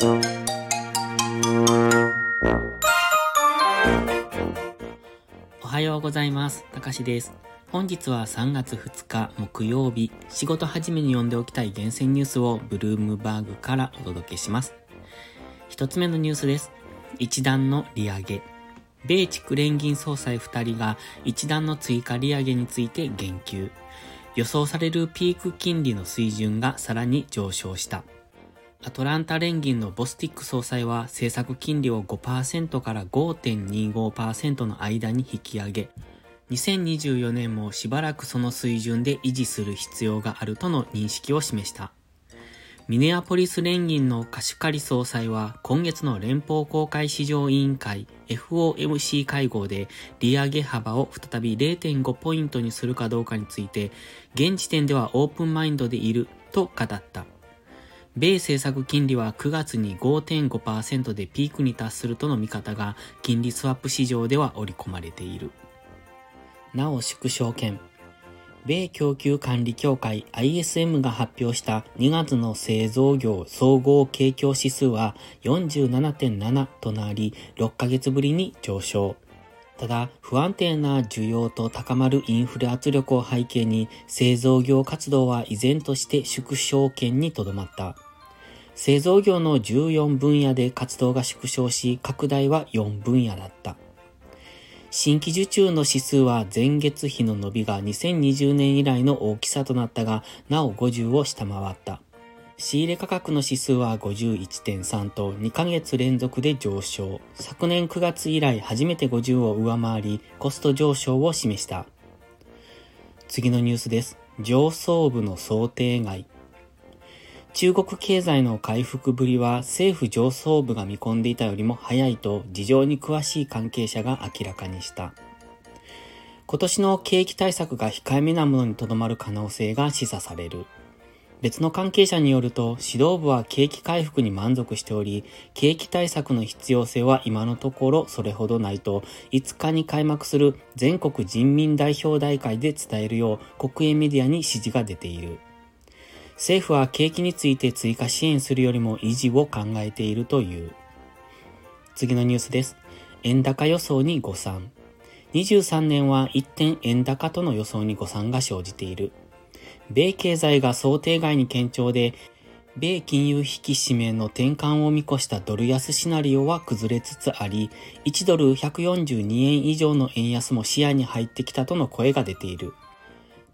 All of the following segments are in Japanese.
おはようございます。たかしです。本日は3月2日木曜日、仕事始めに読んでおきたい厳選ニュースをブルームバーグからお届けします。一つ目のニュースです。一段の利上げ。米畜連銀総裁2人が一段の追加利上げについて言及。予想されるピーク金利の水準がさらに上昇した。アトランタ連銀のボスティック総裁は政策金利を5%から5.25%の間に引き上げ、2024年もしばらくその水準で維持する必要があるとの認識を示した。ミネアポリス連銀のカシュカリ総裁は今月の連邦公開市場委員会 FOMC 会合で利上げ幅を再び0.5ポイントにするかどうかについて現時点ではオープンマインドでいると語った。米政策金利は9月に5.5%でピークに達するとの見方が金利スワップ市場では織り込まれている。なお縮小権。米供給管理協会 ISM が発表した2月の製造業総合景況指数は47.7となり6ヶ月ぶりに上昇。ただ、不安定な需要と高まるインフレ圧力を背景に製造業活動は依然として縮小圏にとどまった。製造業の14分野で活動が縮小し、拡大は4分野だった。新規受注の指数は前月比の伸びが2020年以来の大きさとなったが、なお50を下回った。仕入れ価格の指数は51.3と2ヶ月連続で上昇。昨年9月以来初めて50を上回り、コスト上昇を示した。次のニュースです。上層部の想定外。中国経済の回復ぶりは政府上層部が見込んでいたよりも早いと事情に詳しい関係者が明らかにした。今年の景気対策が控えめなものにとどまる可能性が示唆される。別の関係者によると、指導部は景気回復に満足しており、景気対策の必要性は今のところそれほどないと、5日に開幕する全国人民代表大会で伝えるよう国営メディアに指示が出ている。政府は景気について追加支援するよりも維持を考えているという。次のニュースです。円高予想に誤算。23年は一点円高との予想に誤算が生じている。米経済が想定外に堅調で、米金融引き締めの転換を見越したドル安シナリオは崩れつつあり、1ドル142円以上の円安も視野に入ってきたとの声が出ている。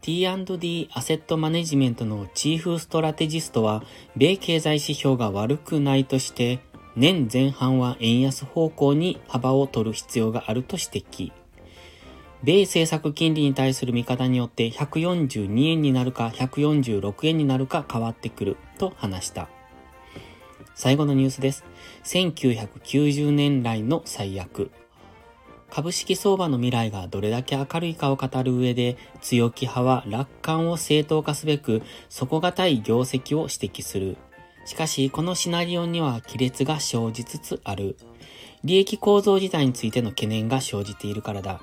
T&D アセットマネジメントのチーフストラテジストは、米経済指標が悪くないとして、年前半は円安方向に幅を取る必要があると指摘。米政策金利に対する見方によって142円になるか146円になるか変わってくると話した。最後のニュースです。1990年来の最悪。株式相場の未来がどれだけ明るいかを語る上で、強気派は楽観を正当化すべく、底堅い業績を指摘する。しかし、このシナリオには亀裂が生じつつある。利益構造自体についての懸念が生じているからだ。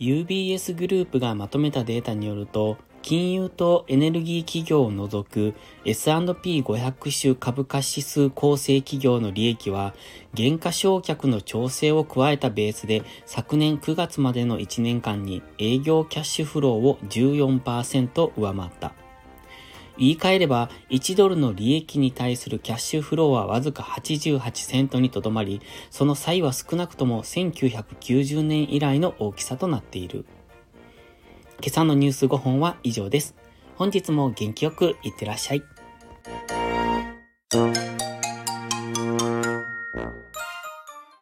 UBS グループがまとめたデータによると、金融とエネルギー企業を除く S&P500 種株価指数構成企業の利益は、減価償却の調整を加えたベースで昨年9月までの1年間に営業キャッシュフローを14%上回った。言い換えれば、1ドルの利益に対するキャッシュフローはわずか88セントにとどまり、その際は少なくとも1990年以来の大きさとなっている。今朝のニュース5本は以上です。本日も元気よくいってらっしゃい。